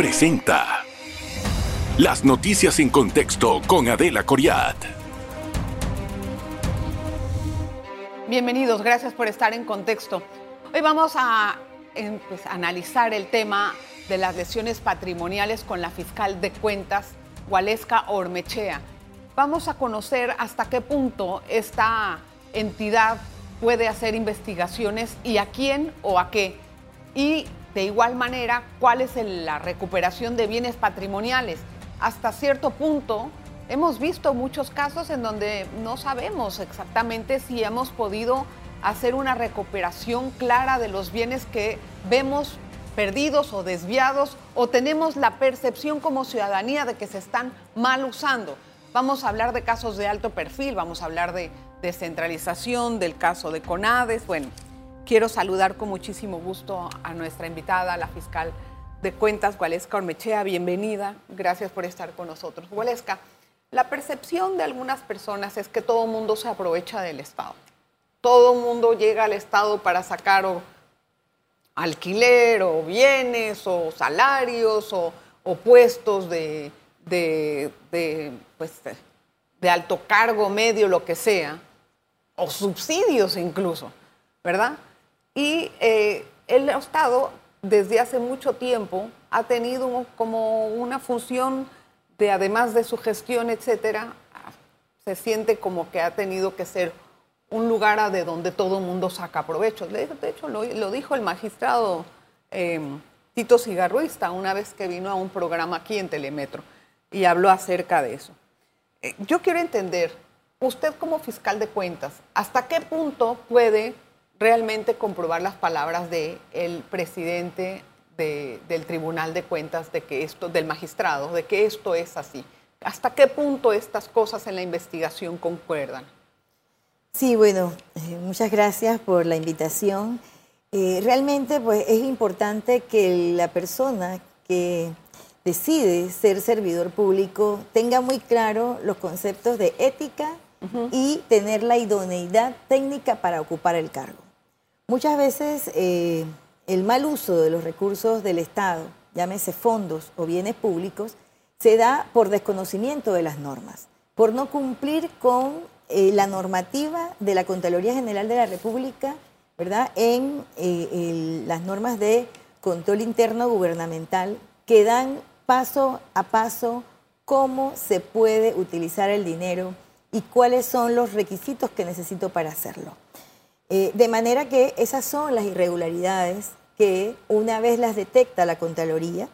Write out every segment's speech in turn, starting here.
presenta Las noticias en contexto con Adela Coriat. Bienvenidos, gracias por estar en contexto. Hoy vamos a em, pues, analizar el tema de las lesiones patrimoniales con la fiscal de cuentas, Waleska Ormechea. Vamos a conocer hasta qué punto esta entidad puede hacer investigaciones y a quién o a qué. Y de igual manera, cuál es la recuperación de bienes patrimoniales. Hasta cierto punto, hemos visto muchos casos en donde no sabemos exactamente si hemos podido hacer una recuperación clara de los bienes que vemos perdidos o desviados o tenemos la percepción como ciudadanía de que se están mal usando. Vamos a hablar de casos de alto perfil, vamos a hablar de descentralización, del caso de Conades, bueno, Quiero saludar con muchísimo gusto a nuestra invitada, la fiscal de cuentas, Gualesca Ormechea. Bienvenida. Gracias por estar con nosotros. Gualesca, la percepción de algunas personas es que todo mundo se aprovecha del Estado. Todo mundo llega al Estado para sacar alquiler o bienes o salarios o, puestos pues, de alto cargo, medio, lo que sea, o subsidios incluso, ¿verdad? Y eh, el Estado desde hace mucho tiempo ha tenido como una función de, además de su gestión, etcétera, se siente como que ha tenido que ser un lugar de donde todo el mundo saca provecho. De hecho, lo, dijo el magistrado em, Tito Cigarruista una vez que vino a un programa aquí en Telemetro y habló acerca de eso. Eh, yo quiero entender, usted como fiscal de cuentas, ¿hasta qué punto puede realmente comprobar las palabras del el presidente del Tribunal de Cuentas, de que esto, del magistrado, de que esto es así. ¿Hasta qué punto estas cosas en la investigación concuerdan? Sí, bueno, eh, muchas gracias por la invitación. Eh, realmente pues, es importante que la persona que decide ser servidor público tenga muy claro los conceptos de ética y tener la idoneidad técnica para ocupar el cargo. Muchas veces eh, el mal uso de los recursos del Estado, llámese fondos o bienes públicos, se da por desconocimiento de las normas, por no cumplir con eh, la normativa de la Contraloría General de la República, ¿verdad? En eh, las normas de control interno gubernamental que dan paso a paso cómo se puede utilizar el dinero y cuáles son los requisitos que necesito para hacerlo. Eh, de manera que esas son las irregularidades que una vez las detecta la Contraloría,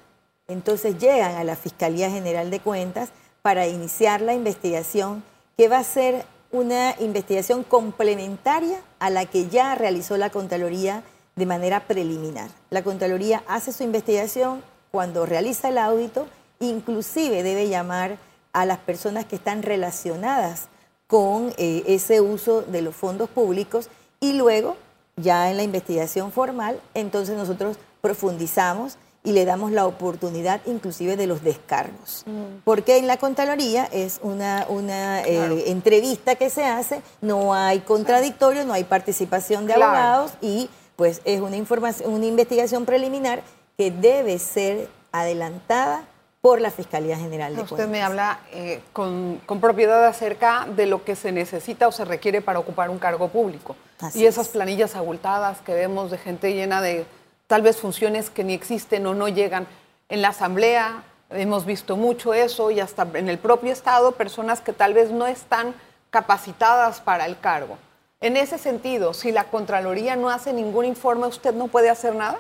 entonces llegan a la Fiscalía General de Cuentas para iniciar la investigación que va a ser una investigación complementaria a la que ya realizó la Contraloría de manera preliminar. La Contraloría hace su investigación cuando realiza el audito, inclusive debe llamar a las personas que están relacionadas con eh, ese uso de los fondos públicos y luego, ya en la investigación formal, entonces nosotros profundizamos y le damos la oportunidad inclusive de los descargos. Mm. Porque en la Contraloría es una, una eh, entrevista que se hace, no hay contradictorio, no hay participación de abogados y pues es una, información, una investigación preliminar que debe ser adelantada por la Fiscalía General de Usted me habla eh, con, propiedad acerca de lo que se necesita o se requiere para ocupar un cargo público. y esas planillas abultadas que vemos de gente llena de tal vez funciones que ni existen o no llegan. En la Asamblea hemos visto mucho eso y hasta en el propio Estado personas que tal vez no están capacitadas para el cargo. En ese sentido, si la Contraloría no hace ningún informe, ¿usted no puede hacer nada?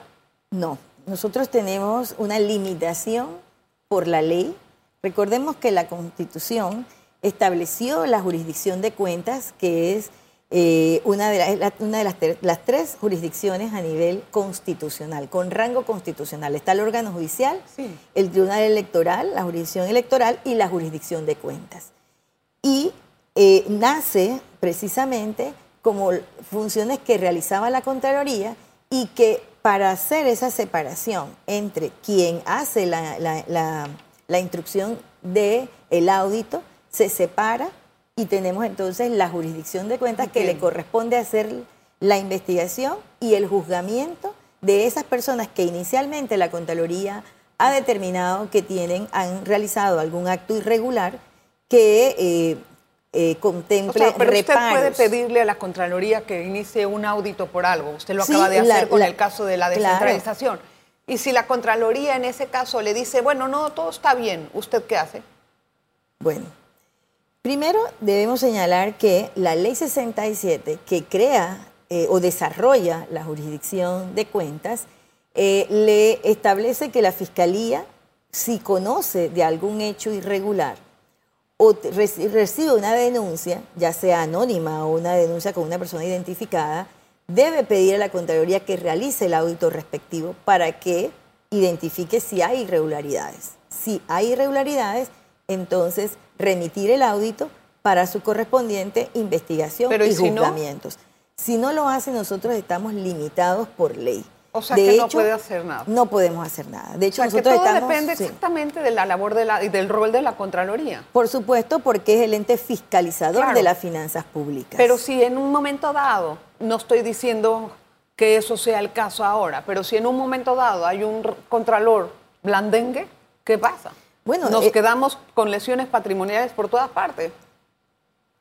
No, nosotros tenemos una limitación por la ley. Recordemos que la Constitución estableció la jurisdicción de cuentas, que es eh, una de, una de las, las, tres jurisdicciones a nivel constitucional, con rango constitucional. Está el órgano judicial, el tribunal electoral, la jurisdicción electoral y la jurisdicción de cuentas. Y eh, nace precisamente como funciones que realizaba la Contraloría y que para hacer esa separación entre quien hace la, instrucción del el audito, se separa y tenemos entonces la jurisdicción de cuentas que le corresponde hacer la investigación y el juzgamiento de esas personas que inicialmente la Contraloría ha determinado que tienen, han realizado algún acto irregular que eh, eh, contemple o pero usted puede pedirle a la Contraloría que inicie un audito por algo. Usted lo acaba de hacer con el caso de la descentralización. Y si la Contraloría en ese caso le dice, bueno, no, todo está bien, ¿usted qué hace? Bueno, primero debemos señalar que la ley 67 que crea eh, o desarrolla la jurisdicción de cuentas eh, le establece que la Fiscalía, si conoce de algún hecho irregular o recibe una denuncia, ya sea anónima o una denuncia con una persona identificada, debe pedir a la Contraloría que realice el audito respectivo para que identifique si hay irregularidades. Si hay irregularidades, entonces remitir el audito para su correspondiente investigación y, juzgamientos. si no lo hace, nosotros estamos limitados por ley. O sea que no puede hacer nada. No podemos hacer nada. De hecho, o sea, que todo depende exactamente de la labor de la, y del rol de la Contraloría. Por supuesto, porque es el ente fiscalizador de las finanzas públicas. Pero si en un momento dado, no estoy diciendo que eso sea el caso ahora, pero si en un momento dado hay un contralor blandengue, ¿qué pasa? Bueno, nos eh, quedamos con lesiones patrimoniales por todas partes.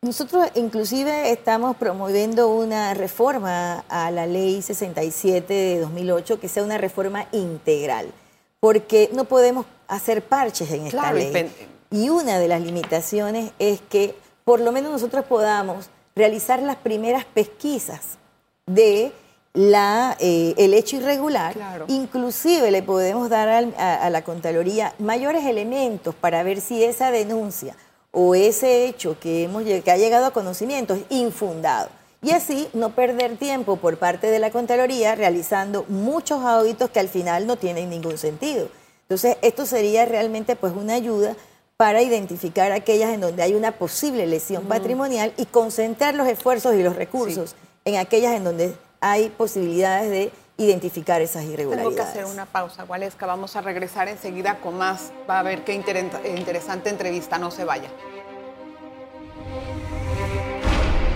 Nosotros inclusive estamos promoviendo una reforma a la ley 67 de 2008 que sea una reforma integral, porque no podemos hacer parches en esta ley. Y una de las limitaciones es que por lo menos nosotros podamos realizar las primeras pesquisas de la, eh, el hecho irregular, inclusive le podemos dar a, a, la Contraloría mayores elementos para ver si esa denuncia o ese hecho que, hemos, que ha llegado a conocimiento es infundado. Y así no perder tiempo por parte de la Contraloría realizando muchos auditos que al final no tienen ningún sentido. Entonces, esto sería realmente pues una ayuda para identificar aquellas en donde hay una posible lesión patrimonial y concentrar los esfuerzos y los recursos en aquellas en donde hay posibilidades de identificar esas irregularidades. Tengo que hacer una pausa, Gualesca. Vamos a regresar enseguida con más. Va a ver qué interesante entrevista. No se vaya.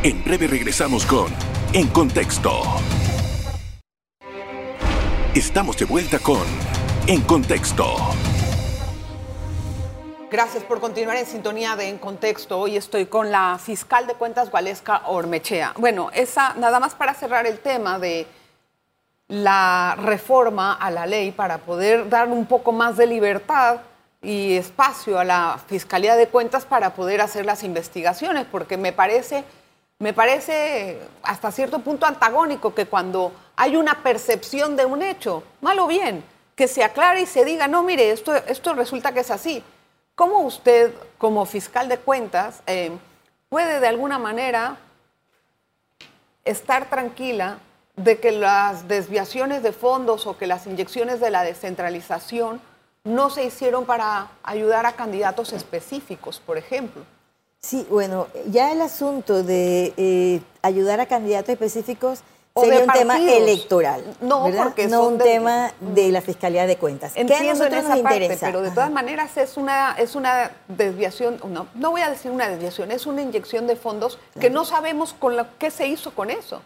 En breve regresamos con En Contexto. Estamos de vuelta con En Contexto. Gracias por continuar en sintonía de En Contexto. Hoy estoy con la fiscal de cuentas Valesca Ormechea. Bueno, esa nada más para cerrar el tema de la reforma a la ley para poder dar un poco más de libertad y espacio a la Fiscalía de Cuentas para poder hacer las investigaciones, porque me parece, me parece hasta cierto punto antagónico que cuando hay una percepción de un hecho, mal o bien, que se aclare y se diga, no, mire, esto, esto resulta que es así. ¿Cómo usted, como fiscal de cuentas, eh, puede de alguna manera estar tranquila de que las desviaciones de fondos o que las inyecciones de la descentralización no se hicieron para ayudar a candidatos específicos, por ejemplo. Sí, bueno, ya el asunto de eh, ayudar a candidatos específicos sería un tema electoral. No, porque no un tema de la Fiscalía de Cuentas. Entiendo en esa parte, pero de todas maneras es una, es una desviación, no, no voy a decir una desviación, es una inyección de fondos que no sabemos con lo, qué se hizo con eso.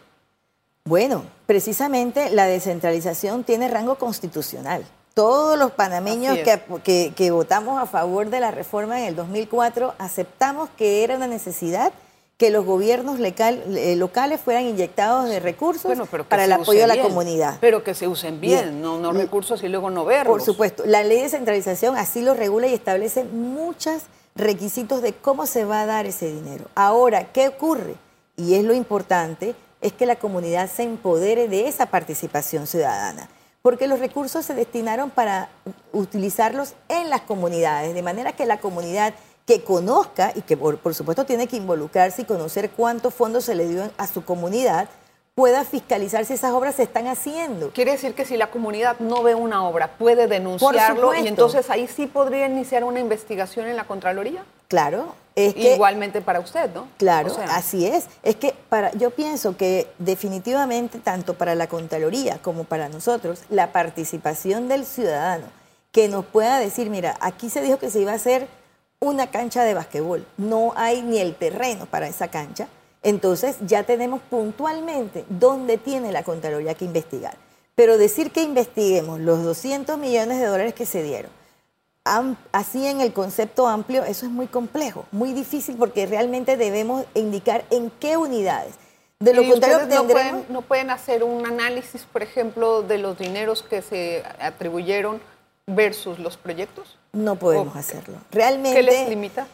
Bueno, precisamente la descentralización tiene rango constitucional. Todos los panameños que, votamos a favor de la reforma en el 2004 aceptamos que era una necesidad que los gobiernos eh, locales fueran inyectados de recursos para el apoyo a la comunidad. Pero que se usen bien, No, no, recursos y luego no verlos. Por supuesto, la ley de centralización así lo regula y establece muchos requisitos de cómo se va a dar ese dinero. Ahora, ¿qué ocurre? Y es lo importante, es que la comunidad se empodere de esa participación ciudadana, porque los recursos se destinaron para utilizarlos en las comunidades, de manera que la comunidad que conozca y que por, supuesto tiene que involucrarse y conocer cuántos fondos se le dio a su comunidad, pueda fiscalizar si esas obras se están haciendo. Quiere decir que si la comunidad no ve una obra, puede denunciarlo y entonces ahí sí podría iniciar una investigación en la Contraloría. Claro, es que, igualmente para usted, ¿no? Claro, así es. Es que para, yo pienso que definitivamente tanto para la Contraloría como para nosotros, la participación del ciudadano que nos pueda decir, mira, aquí se dijo que se iba a hacer una cancha de basquetbol, no hay ni el terreno para esa cancha, entonces ya tenemos puntualmente dónde tiene la Contraloría que investigar. Pero decir que investiguemos los 200 millones de dólares que se dieron, así en el concepto amplio, eso es muy complejo, muy difícil porque realmente debemos indicar en qué unidades. De lo contrario, no, pueden, no pueden hacer un análisis, por ejemplo, de los dineros que se atribuyeron versus los proyectos? No podemos hacerlo. Realmente. ¿Qué les limita?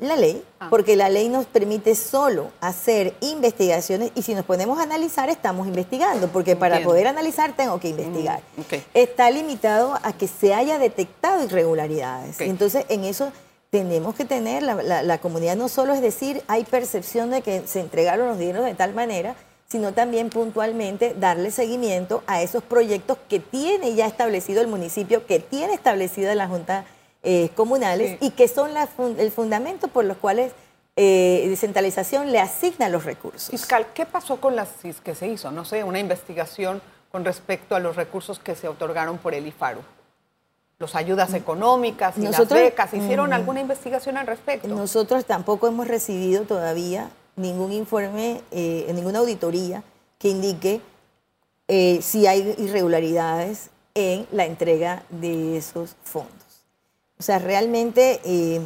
La ley, ah. porque la ley nos permite solo hacer investigaciones y si nos ponemos a analizar estamos investigando, porque para poder analizar tengo que investigar. Mm, Está limitado a que se haya detectado irregularidades. entonces en eso tenemos que tener, la, la, comunidad no solo es decir, hay percepción de que se entregaron los dineros de tal manera, sino también puntualmente darle seguimiento a esos proyectos que tiene ya establecido el municipio, que tiene establecida la Junta eh, comunales y que son el fundamento por los cuales eh, descentralización le asigna los recursos. Fiscal, ¿qué pasó con las que se hizo? No sé, una investigación con respecto a los recursos que se otorgaron por el IFARU. Los ayudas mm. económicas y las becas, ¿hicieron mm. alguna investigación al respecto? Nosotros tampoco hemos recibido todavía ningún informe, eh, ninguna auditoría que indique eh, si hay irregularidades en la entrega de esos fondos. O sea, realmente eh,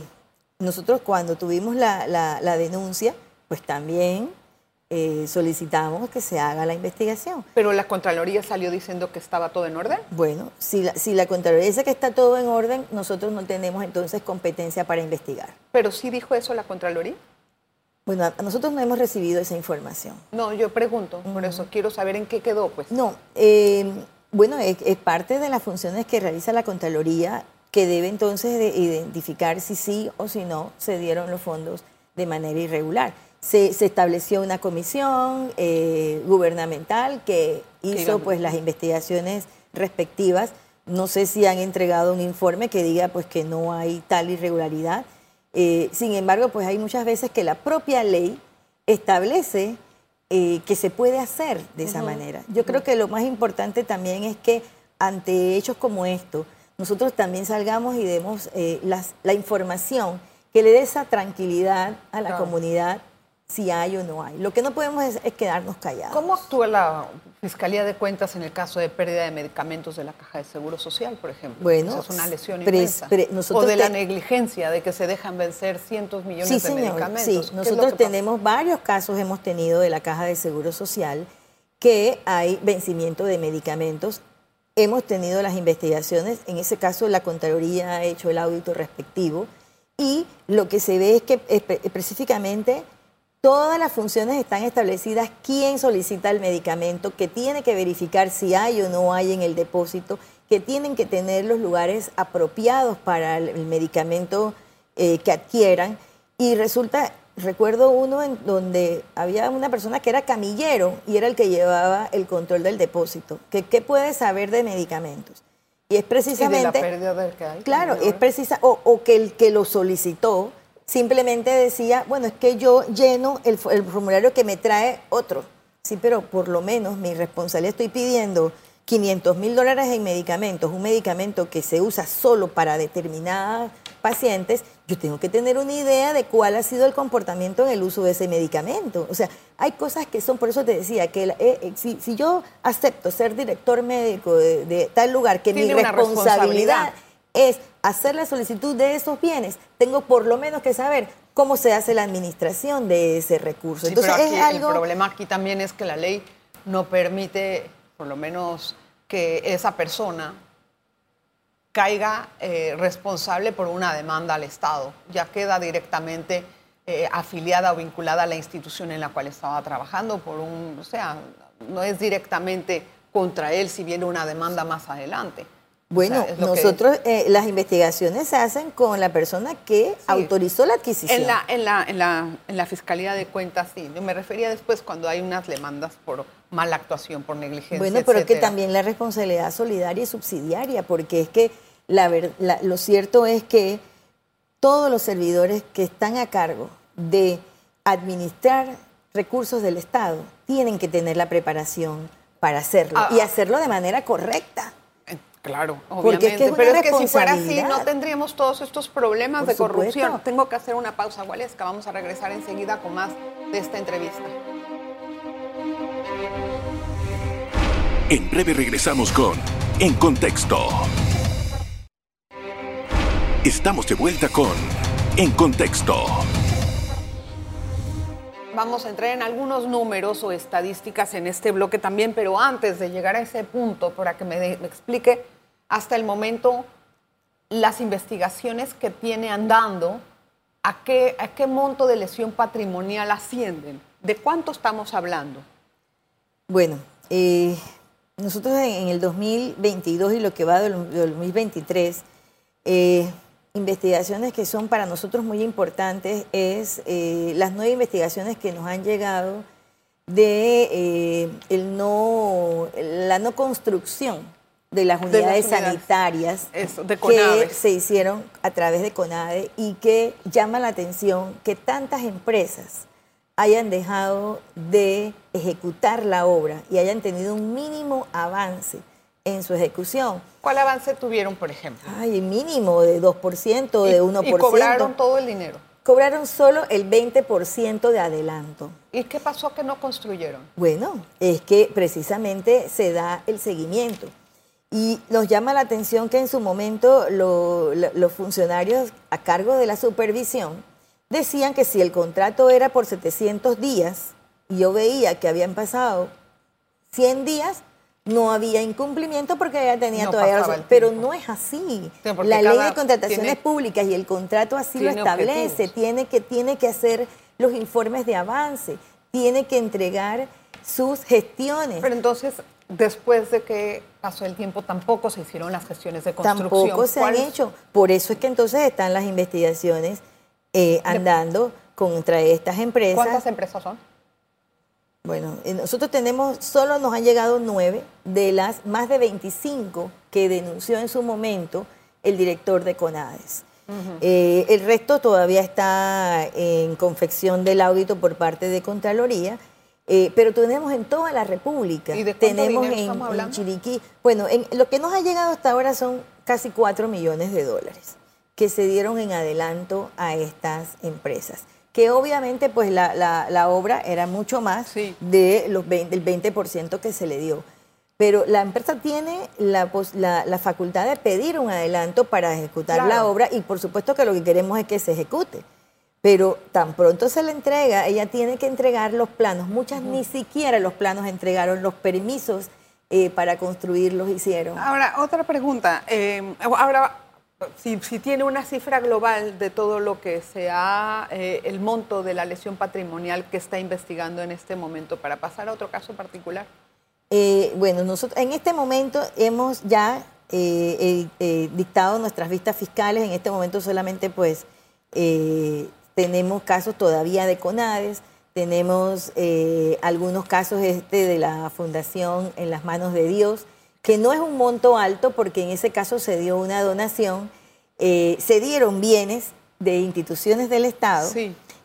nosotros cuando tuvimos la, denuncia, pues también eh, solicitamos que se haga la investigación. Pero la Contraloría salió diciendo que estaba todo en orden. Bueno, si la, si la Contraloría dice que está todo en orden, nosotros no tenemos entonces competencia para investigar. Pero sí dijo eso la Contraloría. Bueno, nosotros no hemos recibido esa información. No, yo pregunto, por eso quiero saber en qué quedó, pues. No, eh, bueno, es, parte de las funciones que realiza la Contraloría que debe entonces de identificar si sí o si no se dieron los fondos de manera irregular. Se, estableció una comisión eh, gubernamental que hizo pues las investigaciones respectivas. No sé si han entregado un informe que diga pues que no hay tal irregularidad. Eh, sin embargo, pues hay muchas veces que la propia ley establece eh, que se puede hacer de esa manera. Yo creo que lo más importante también es que ante hechos como estos, nosotros también salgamos y demos eh, la información que le dé esa tranquilidad a la comunidad si hay o no hay. Lo que no podemos es, quedarnos callados. ¿Cómo actúa la Fiscalía de Cuentas en el caso de pérdida de medicamentos de la Caja de Seguro Social, por ejemplo? Bueno, es una lesión inmensa. o de la negligencia, de que se dejan vencer cientos millones de medicamentos. Sí, nosotros tenemos varios casos, hemos tenido de la Caja de Seguro Social, que hay vencimiento de medicamentos Hemos tenido las investigaciones, en ese caso la Contraloría ha hecho el audito respectivo y lo que se ve es que específicamente todas las funciones están establecidas, quién solicita el medicamento, que tiene que verificar si hay o no hay en el depósito, que tienen que tener los lugares apropiados para el medicamento eh, que adquieran. Y resulta recuerdo uno en donde había una persona que era camillero y era el que llevaba el control del depósito. ¿Qué, qué puede saber de medicamentos? Y es precisamente... ¿Y de la pérdida del que hay, claro, es precisa, o, que el que lo solicitó simplemente decía, bueno, es que yo lleno el, el formulario que me trae otro. Sí, pero por lo menos mi responsabilidad estoy pidiendo 500 mil dólares en medicamentos, un medicamento que se usa solo para determinadas pacientes, yo tengo que tener una idea de cuál ha sido el comportamiento en el uso de ese medicamento. O sea, hay cosas que son, por eso te decía, que eh, eh, si, yo acepto ser director médico de, tal lugar, que mi responsabilidad, es hacer la solicitud de esos bienes, tengo por lo menos que saber cómo se hace la administración de ese recurso. Entonces, el problema aquí también es que la ley no permite, por lo menos, que esa persona caiga eh, responsable por una demanda al Estado. Ya queda directamente eh, afiliada o vinculada a la institución en la cual estaba trabajando por un, o sea, no es directamente contra él si viene una demanda más adelante. Bueno, nosotros eh, las investigaciones se hacen con la persona que autorizó la adquisición. En la, en, la, en, la, en la Fiscalía de Cuentas, sí. Yo me refería después cuando hay unas demandas por mala actuación, por negligencia. Bueno, pero que también la responsabilidad solidaria y subsidiaria, porque es que la, lo cierto es que todos los servidores que están a cargo de administrar recursos del Estado tienen que tener la preparación para hacerlo ah, y hacerlo de manera correcta. Claro, obviamente. Pero es que si fuera así, no tendríamos todos estos problemas de corrupción. Tengo que hacer una pausa, Gualesca. Vamos a regresar enseguida con más de esta entrevista. En breve regresamos con En Contexto. Estamos de vuelta con En Contexto. Vamos a entrar en algunos números o estadísticas en este bloque también, pero antes de llegar a ese punto, para que me, explique hasta el momento las investigaciones que tiene andando, ¿a qué, a qué monto de lesión patrimonial ascienden? ¿De cuánto estamos hablando? Bueno, eh, nosotros en, el 2022 y lo que va del, 2023, eh, investigaciones que son para nosotros muy importantes es eh, las nueve investigaciones que nos han llegado de el no, la no construcción de las unidades, sanitarias que se hicieron a través de CONADE y que llama la atención que tantas empresas hayan dejado de ejecutar la obra y hayan tenido un mínimo avance en su ejecución. ¿Cuál avance tuvieron, por ejemplo? Ay, mínimo de 2%, de 1%. ¿Y cobraron todo el dinero? Cobraron solo el 20% de adelanto. ¿Y qué pasó que no construyeron? Bueno, es que precisamente se da el seguimiento. Y nos llama la atención que en su momento los funcionarios a cargo de la supervisión decían que si el contrato era por 700 días y yo veía que habían pasado 100 días, no había incumplimiento porque ya tenía todavía Pero no es así. la ley de contrataciones públicas y el contrato así lo establece. Tiene que, tiene que hacer los informes de avance, tiene que entregar sus gestiones. Pero entonces, después de que pasó el tiempo, tampoco se hicieron las gestiones de construcción. Tampoco se han hecho. Por eso es que entonces están las investigaciones eh, andando contra estas empresas. ¿Cuántas empresas son? Bueno, eh, nosotros tenemos, solo nos han llegado nueve de las más de 25 que denunció en su momento el director de CONADES. Eh, el resto todavía está en confección del audito por parte de Contraloría eh, pero tenemos en toda la República. ¿Y de tenemos en, en, Chiriquí. Bueno, en, lo que nos ha llegado hasta ahora son casi 4 millones de dólares que se dieron en adelanto a estas empresas. Que obviamente pues la, la, obra era mucho más de los del 20% que se le dio. Pero la empresa tiene la, la, facultad de pedir un adelanto para ejecutar la obra y por supuesto que lo que queremos es que se ejecute pero tan pronto se le entrega, ella tiene que entregar los planos. Muchas ni siquiera los planos entregaron, los permisos eh, para construirlos hicieron. Ahora, otra pregunta. Eh, ahora, si, tiene una cifra global de todo lo que sea eh, el monto de la lesión patrimonial que está investigando en este momento, para pasar a otro caso particular. bueno, nosotros en este momento hemos ya dictado nuestras vistas fiscales. En este momento solamente, pues, tenemos casos todavía de CONADES, tenemos eh, algunos casos este de la Fundación En las Manos de Dios, que no es un monto alto porque en ese caso se dio una donación, eh, se dieron bienes de instituciones del Estado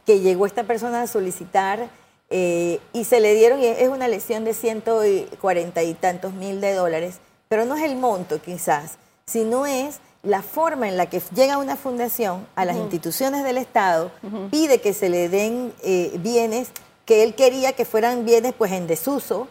que llegó esta persona a solicitar eh, y se le dieron, y es una lesión de 140 y tantos mil de dólares, pero no es el monto quizás, sino es la forma en la que llega una fundación a las instituciones del Estado, pide que se le den eh, bienes que él quería que fueran bienes pues en desuso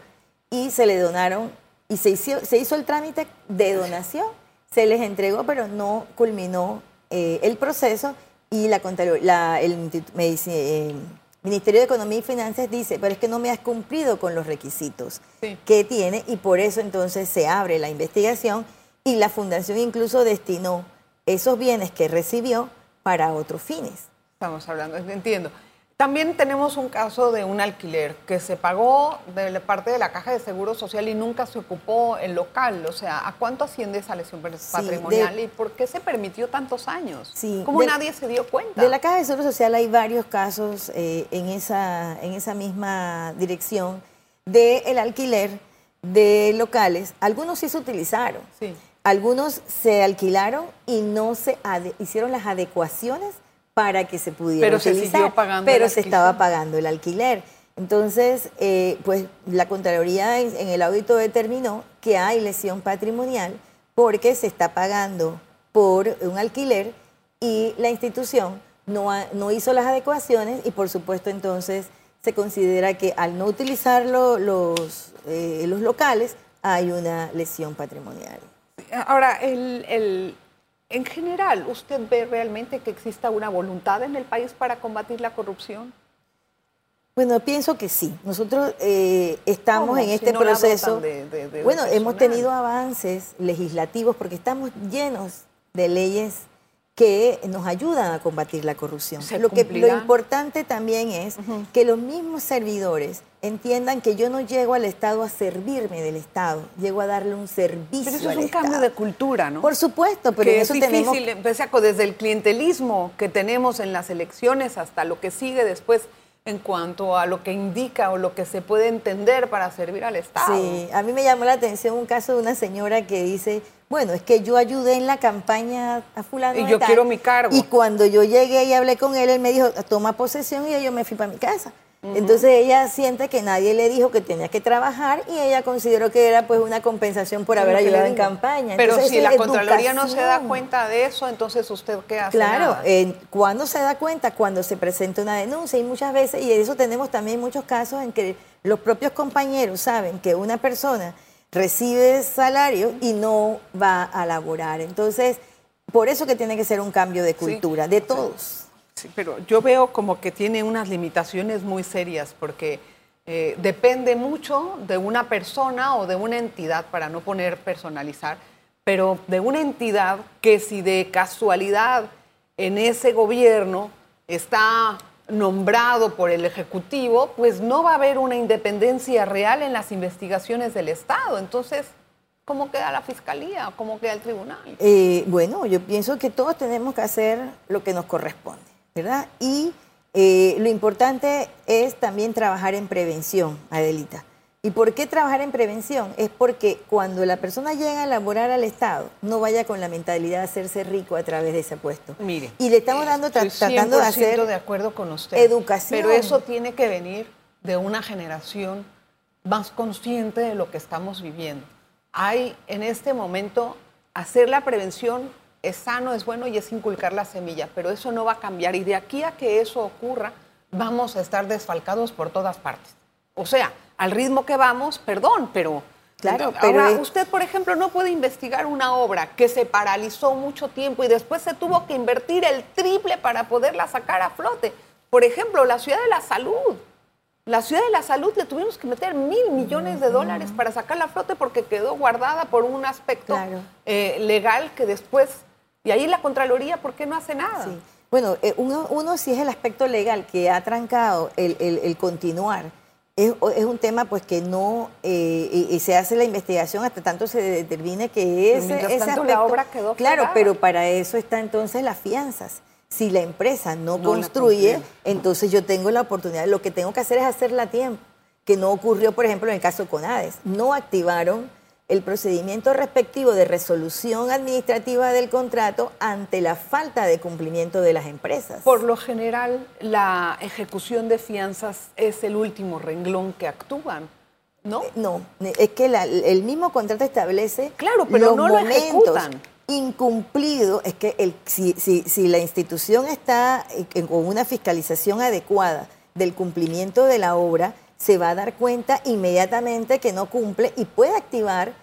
y se le donaron y se hizo, se hizo el trámite de donación, se les entregó pero no culminó eh, el proceso y la, la el, eh, Ministerio de Economía y Finanzas dice, pero es que no me has cumplido con los requisitos que tiene y por eso entonces se abre la investigación y la fundación incluso destinó esos bienes que recibió para otros fines. Estamos hablando, entiendo. También tenemos un caso de un alquiler que se pagó de parte de la Caja de Seguro Social y nunca se ocupó el local. O sea, ¿a cuánto asciende esa lesión patrimonial y por qué se permitió tantos años? Sí, ¿Cómo nadie se dio cuenta? De la Caja de Seguro Social hay varios casos eh, en, esa, en esa misma dirección del el alquiler de locales. Algunos sí se utilizaron. Sí. Algunos se alquilaron y no se hicieron las adecuaciones para que se pudiera pero utilizar. Se pagando pero se estaba pagando el alquiler. Entonces, eh, pues la Contraloría en el audito determinó que hay lesión patrimonial porque se está pagando por un alquiler y la institución no, no hizo las adecuaciones y por supuesto entonces se considera que al no utilizar los, eh, los locales hay una lesión patrimonial. Ahora, el, en general, ¿usted ve realmente que exista una voluntad en el país para combatir la corrupción? Bueno, pienso que sí. Nosotros eh, estamos en este proceso. bueno, hemos tenido avances legislativos porque estamos llenos de leyes que nos ayudan a combatir la corrupción. Lo, que, lo importante también es que los mismos servidores entiendan que yo no llego al Estado a servirme del Estado, llego a darle un servicio. Pero eso es un cambio de cultura, ¿no? Por supuesto, pero que eso es difícil, tenemos... desde el clientelismo que tenemos en las elecciones hasta lo que sigue después en cuanto a lo que indica o lo que se puede entender para servir al Estado. Sí, a mí me llamó la atención un caso de una señora que dice, bueno, es que yo ayudé en la campaña a fulano. Y yo quiero mi cargo. Y cuando yo llegué y hablé con él, él me dijo, toma posesión y yo me fui para mi casa. Entonces ella siente que nadie le dijo que tenía que trabajar y ella consideró que era pues una compensación por haber ayudado en campaña. Pero si la Contraloría no se da cuenta de eso, entonces usted qué hace? Claro, cuando se da cuenta? Cuando se presenta una denuncia y muchas veces, y eso tenemos también muchos casos en que los propios compañeros saben que una persona recibe salario y no va a laborar. Entonces, por eso que tiene que ser un cambio de cultura, de todos. Sí, pero yo veo como que tiene unas limitaciones muy serias porque eh, depende mucho de una persona o de una entidad, para no poner personalizar, pero de una entidad que si de casualidad en ese gobierno está nombrado por el Ejecutivo, pues no va a haber una independencia real en las investigaciones del Estado. Entonces, ¿cómo queda la Fiscalía? ¿Cómo queda el Tribunal? Eh, bueno, yo pienso que todos tenemos que hacer lo que nos corresponde. ¿Verdad? Y eh, lo importante es también trabajar en prevención, Adelita. ¿Y por qué trabajar en prevención? Es porque cuando la persona llega a laborar al Estado, no vaya con la mentalidad de hacerse rico a través de ese puesto. Mire, y le estamos dando tratando de hacer de acuerdo con usted. Educación. Pero eso tiene que venir de una generación más consciente de lo que estamos viviendo. Hay en este momento hacer la prevención es sano, es bueno y es inculcar la semilla, pero eso no va a cambiar y de aquí a que eso ocurra vamos a estar desfalcados por todas partes. O sea, al ritmo que vamos, perdón, pero Claro, pero ahora usted, por ejemplo, no puede investigar una obra que se paralizó mucho tiempo y después se tuvo que invertir el triple para poderla sacar a flote. Por ejemplo, la ciudad de la salud. La ciudad de la salud le tuvimos que meter mil millones de dólares para sacar la flote porque quedó guardada por un aspecto eh, legal que después y ahí la Contraloría, ¿por qué no hace nada? Bueno, eh, uno, sí es el aspecto legal que ha trancado el, continuar. Es, un tema pues que no eh, y, se hace la investigación hasta tanto se determine que ese, ese aspecto, la obra quedó claro pero para eso está entonces las fianzas si la empresa no, construye entonces yo tengo la oportunidad lo que tengo que hacer es hacerla a tiempo que no ocurrió por ejemplo en el caso con Conades no activaron el procedimiento respectivo de resolución administrativa del contrato ante la falta de cumplimiento de las empresas. Por lo general, la ejecución de fianzas es el último renglón que actúan. ¿No? Eh, no, es que el mismo contrato establece claro, pero no momentos incumplidos. Es que el, si, si la institución está con una fiscalización adecuada del cumplimiento de la obra, se va a dar cuenta inmediatamente que no cumple y puede activar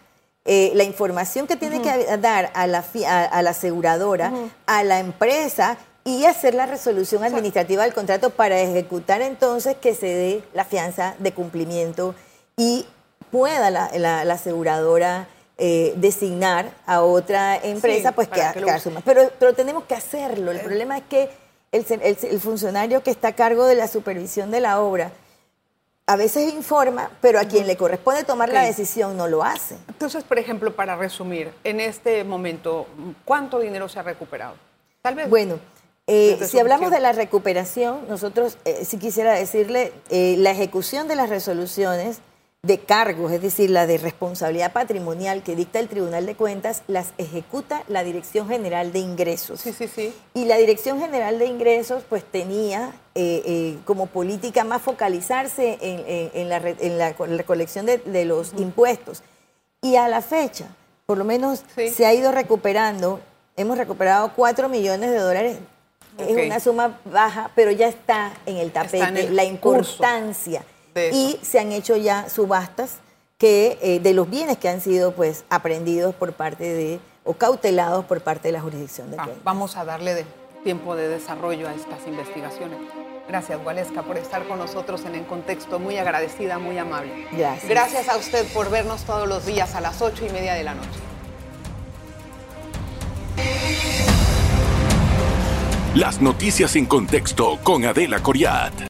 eh, la información que tiene que dar a la, a, la aseguradora, a la empresa y hacer la resolución administrativa del contrato para ejecutar entonces que se dé la fianza de cumplimiento y pueda la, aseguradora eh, designar a otra empresa pues que, que, Pero, pero tenemos que hacerlo. El eh. problema es que el, el funcionario que está a cargo de la supervisión de la obra a veces informa, pero a quien le corresponde tomar la decisión no lo hace. Entonces, por ejemplo, para resumir, en este momento, ¿cuánto dinero se ha recuperado? Tal vez. Bueno, eh, si hablamos de la recuperación, nosotros, eh, si quisiera decirle, eh, la ejecución de las resoluciones de cargos, es decir, la de responsabilidad patrimonial que dicta el Tribunal de Cuentas, las ejecuta la Dirección General de Ingresos. Sí, sí, sí. Y la Dirección General de Ingresos pues tenía eh, eh, como política más focalizarse en, la, recolección de, los impuestos. Y a la fecha, por lo menos se ha ido recuperando, hemos recuperado 4 millones de dólares. Es una suma baja, pero ya está en el tapete la importancia. y se han hecho ya subastas que eh, de los bienes que han sido pues aprendidos por parte de o cautelados por parte de la jurisdicción de Ah, vamos a darle de tiempo de desarrollo a estas investigaciones. Gracias, Waleska, por estar con nosotros en el contexto. Muy agradecida, muy amable. Gracias. Gracias a usted por vernos todos los días a las ocho y media de la noche. Las noticias en contexto con Adela Coriat.